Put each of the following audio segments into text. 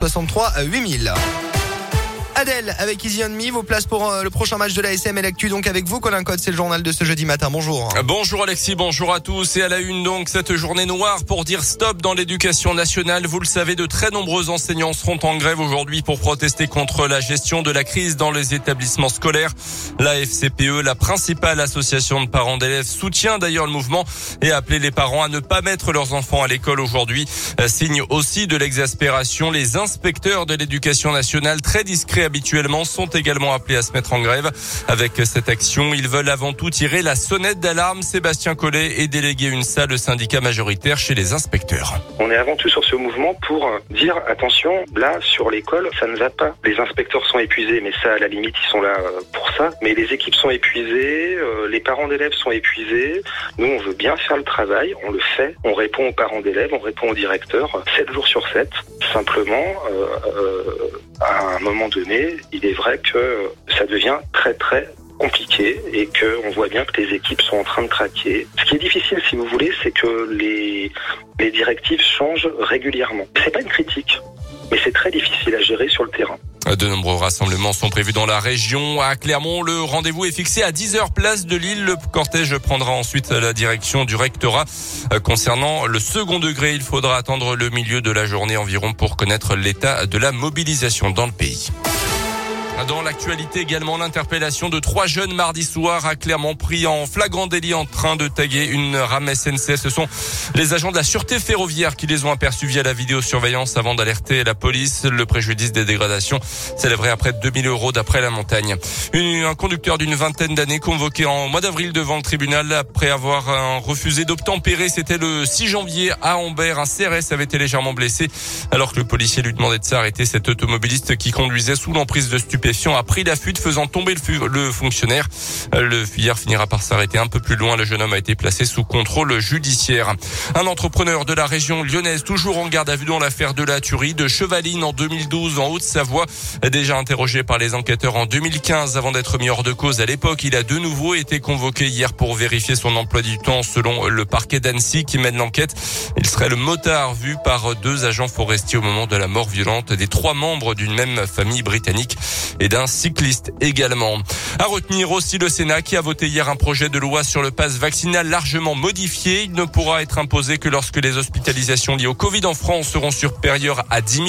63 à 8000. Adèle avec Easy On Me, vos places pour euh, le prochain match de la SM et l'actu donc avec vous Colin Code, c'est le journal de ce jeudi matin. Bonjour. Bonjour Alexis, bonjour à tous et à la une donc cette journée noire pour dire stop dans l'éducation nationale. Vous le savez, de très nombreux enseignants seront en grève aujourd'hui pour protester contre la gestion de la crise dans les établissements scolaires. La FCPE, la principale association de parents d'élèves, soutient d'ailleurs le mouvement et a appelé les parents à ne pas mettre leurs enfants à l'école aujourd'hui. Euh, signe aussi de l'exaspération, les inspecteurs de l'éducation nationale très discrets habituellement sont également appelés à se mettre en grève. Avec cette action, ils veulent avant tout tirer la sonnette d'alarme. Sébastien Collet est délégué une salle syndicat majoritaire chez les inspecteurs. On est avant tout sur ce mouvement pour dire attention, là sur l'école, ça ne va pas. Les inspecteurs sont épuisés, mais ça à la limite ils sont là euh, pour ça. Mais les équipes sont épuisées, euh, les parents d'élèves sont épuisés. Nous on veut bien faire le travail, on le fait. On répond aux parents d'élèves, on répond aux directeurs 7 jours sur 7. Simplement, euh, à un moment donné, il est vrai que ça devient très très compliqué et que on voit bien que les équipes sont en train de craquer. Ce qui est difficile, si vous voulez, c'est que les, directives changent régulièrement. C'est pas une critique, mais c'est très difficile à gérer sur le terrain. De nombreux rassemblements sont prévus dans la région. À Clermont, le rendez-vous est fixé à 10h place de Lille. Le cortège prendra ensuite la direction du rectorat. Euh, concernant le second degré, il faudra attendre le milieu de la journée environ pour connaître l'état de la mobilisation dans le pays. Dans l'actualité également, l'interpellation de trois jeunes mardi soir à Clermont pris en flagrant délit en train de taguer une rame SNCF. Ce sont les agents de la sûreté ferroviaire qui les ont aperçus via la vidéosurveillance avant d'alerter la police. Le préjudice des dégradations s'élèverait à près de 2000 euros d'après la montagne. Un conducteur d'une vingtaine d'années convoqué en mois d'avril devant le tribunal après avoir euh, refusé d'obtempérer. C'était le 6 janvier à Ambert. Un CRS avait été légèrement blessé alors que le policier lui demandait de s'arrêter. Cet automobiliste qui conduisait sous l'emprise de stupéfiants a pris la fuite faisant tomber le, le fonctionnaire. Euh, le fuyard finira par s'arrêter un peu plus loin. Le jeune homme a été placé sous contrôle judiciaire. Un entrepreneur de la région lyonnaise toujours en garde à vue dans l'affaire de la tuerie de Chevaline en 2012 en Haute-Savoie. Déjà interrogé par les enquêteurs en 2015 avant d'être mis hors de cause à l'époque, il a de nouveau été convoqué hier pour vérifier son emploi du temps selon le parquet d'Annecy qui mène l'enquête. Il serait le motard vu par deux agents forestiers au moment de la mort violente des trois membres d'une même famille britannique et d'un cycliste également. À retenir aussi le Sénat qui a voté hier un projet de loi sur le pass vaccinal largement modifié. Il ne pourra être imposé que lorsque les hospitalisations liées au Covid en France seront supérieures à 10 000.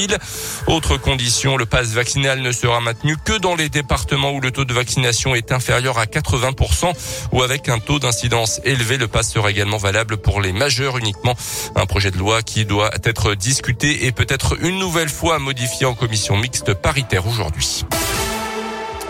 Autre condition, le pass vaccinal ne sera maintenu que dans les départements où le taux de vaccination est inférieur à 80% ou avec un taux d'incidence élevé. Le pass sera également valable pour les majeurs uniquement. Un projet de loi qui doit être discuté et peut-être une nouvelle fois modifié en commission mixte paritaire aujourd'hui.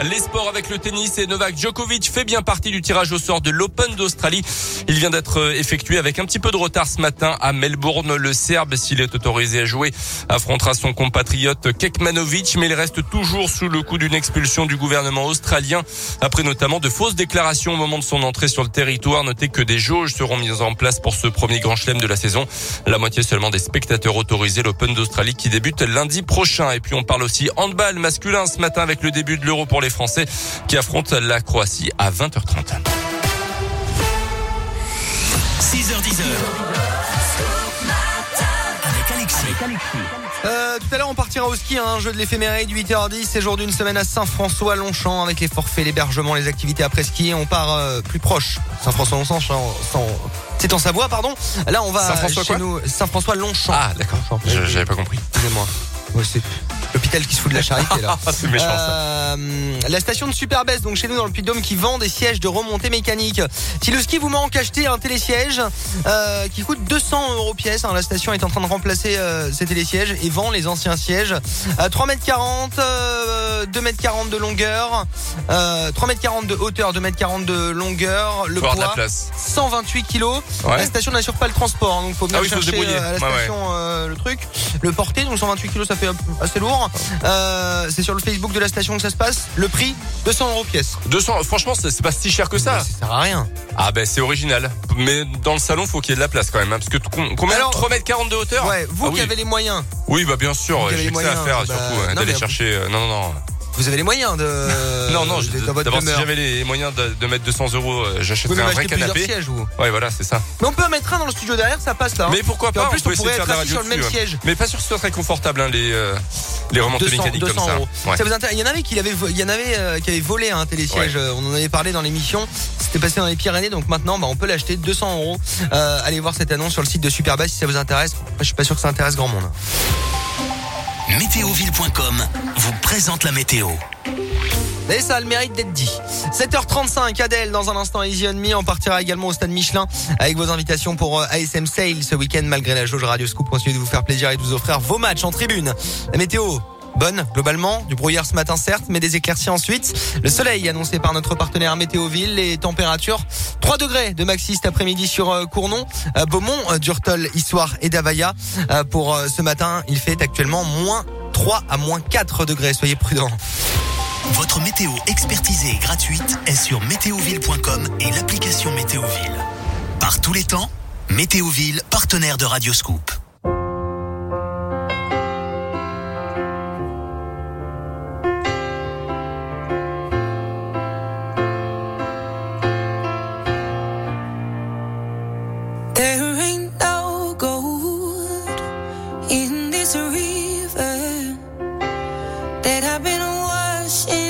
Les sports avec le tennis et Novak Djokovic fait bien partie du tirage au sort de l'Open d'Australie. Il vient d'être effectué avec un petit peu de retard ce matin à Melbourne. Le Serbe, s'il est autorisé à jouer, affrontera son compatriote Kekmanovic, mais il reste toujours sous le coup d'une expulsion du gouvernement australien après notamment de fausses déclarations au moment de son entrée sur le territoire. Notez que des jauges seront mises en place pour ce premier grand chelem de la saison. La moitié seulement des spectateurs autorisés l'Open d'Australie qui débute lundi prochain. Et puis on parle aussi handball masculin ce matin avec le début de l'Euro pour les Français qui affrontent la Croatie à 20h30. 6h10. Avec Alexis. Euh, tout à l'heure, on partira au ski, hein, un jeu de l'éphéméride, 8h10, c'est jour d'une semaine à Saint-François-Longchamp avec les forfaits, l'hébergement, les activités après ski. On part euh, plus proche, Saint-François-Longchamp, c'est en Savoie, pardon. Là, on va Saint-François chez nous, Saint-François-Longchamp. Ah, d'accord. J'avais pas compris. Excusez-moi. L'hôpital qui se fout de la charité là. c'est méchant ça. Euh, la station de Superbest, donc chez nous dans le Puy-de-Dôme, qui vend des sièges de remontée mécanique. Si le ski vous manque, achetez un télésiège euh, qui coûte 200 euros pièce. Hein. La station est en train de remplacer euh, ces télésièges et vend les anciens sièges. à 3 mètres 40, 2 mètres 40 de longueur, 3 mètres 40 de hauteur, 2 mètres 40 de longueur. Le Faut avoir de la poids, place. 128 kilos. Ouais. La station n'assure pas le transport, hein, donc faut bien Ah oui, faut se chercher euh, à la Ouais, ouais. station euh, le truc. Le porter, donc 128 kilos, ça fait assez lourd. Euh, c'est sur le Facebook de la station que ça se passe. Le prix, 200 euros pièce. 200, franchement, c'est pas si cher que ça. Ça sert à rien. Ah ben c'est original. Mais dans le salon, faut qu'il y ait de la place quand même. hein, parce que com- combien Alors, 3 mètres 40 de hauteur? Ouais, vous Ah qui oui. avez les moyens. Oui, bah bien sûr. J'ai que ça à faire bah, surtout hein, d'aller chercher. euh, non, non, non. Vous avez les moyens de. non, non, de- d'abord si j'avais les moyens de, de mettre 200 euros, euh, j'achèterais un vrai canapé. sièges, vous. Ouais, voilà, c'est ça. Mais on peut en mettre un dans le studio derrière, ça passe là. hein. Mais pourquoi Puis en pas plus, On peut on pourrait être assis sur le même hein. siège. Mais pas sûr que ce soit très confortable, hein, les euh, les remontées 200, mécaniques 200 comme ça. euros. Ouais. Ça vous intéresse? Il y en avait qui l'avaient, vo- il y en avait euh, qui avaient volé un télésiège. On en avait parlé dans l'émission. C'était passé dans les Pyrénées, donc maintenant, bah, on peut l'acheter 200 euros. Euh, allez voir cette annonce sur le site de Superbas si ça vous intéresse. Après, Je suis pas sûr que ça intéresse grand monde. Météoville.com vous présente la météo. Mais ça a le mérite d'être dit. 7h35, Adèle, dans un instant, Easy on Me. On partira également au stade Michelin avec vos invitations pour euh, ASM Sale ce week-end, malgré la jauge Radio Scoop. Continuez de vous faire plaisir et de vous offrir vos matchs en tribune. La météo. Bonne, globalement, du brouillard ce matin certes, mais des éclaircies ensuite. Le soleil annoncé par notre partenaire Météoville, les températures 3 degrés de maxi cet après-midi sur euh, Cournon, euh, Beaumont, euh, Durtol, Issoire et Davaya. Pour ce matin, il fait actuellement moins 3 à moins 4 degrés, soyez prudents. Votre météo expertisée et gratuite est sur météoville.com et l'application Météoville. Par tous les temps, Météoville, partenaire de Radioscoop. That I've been washing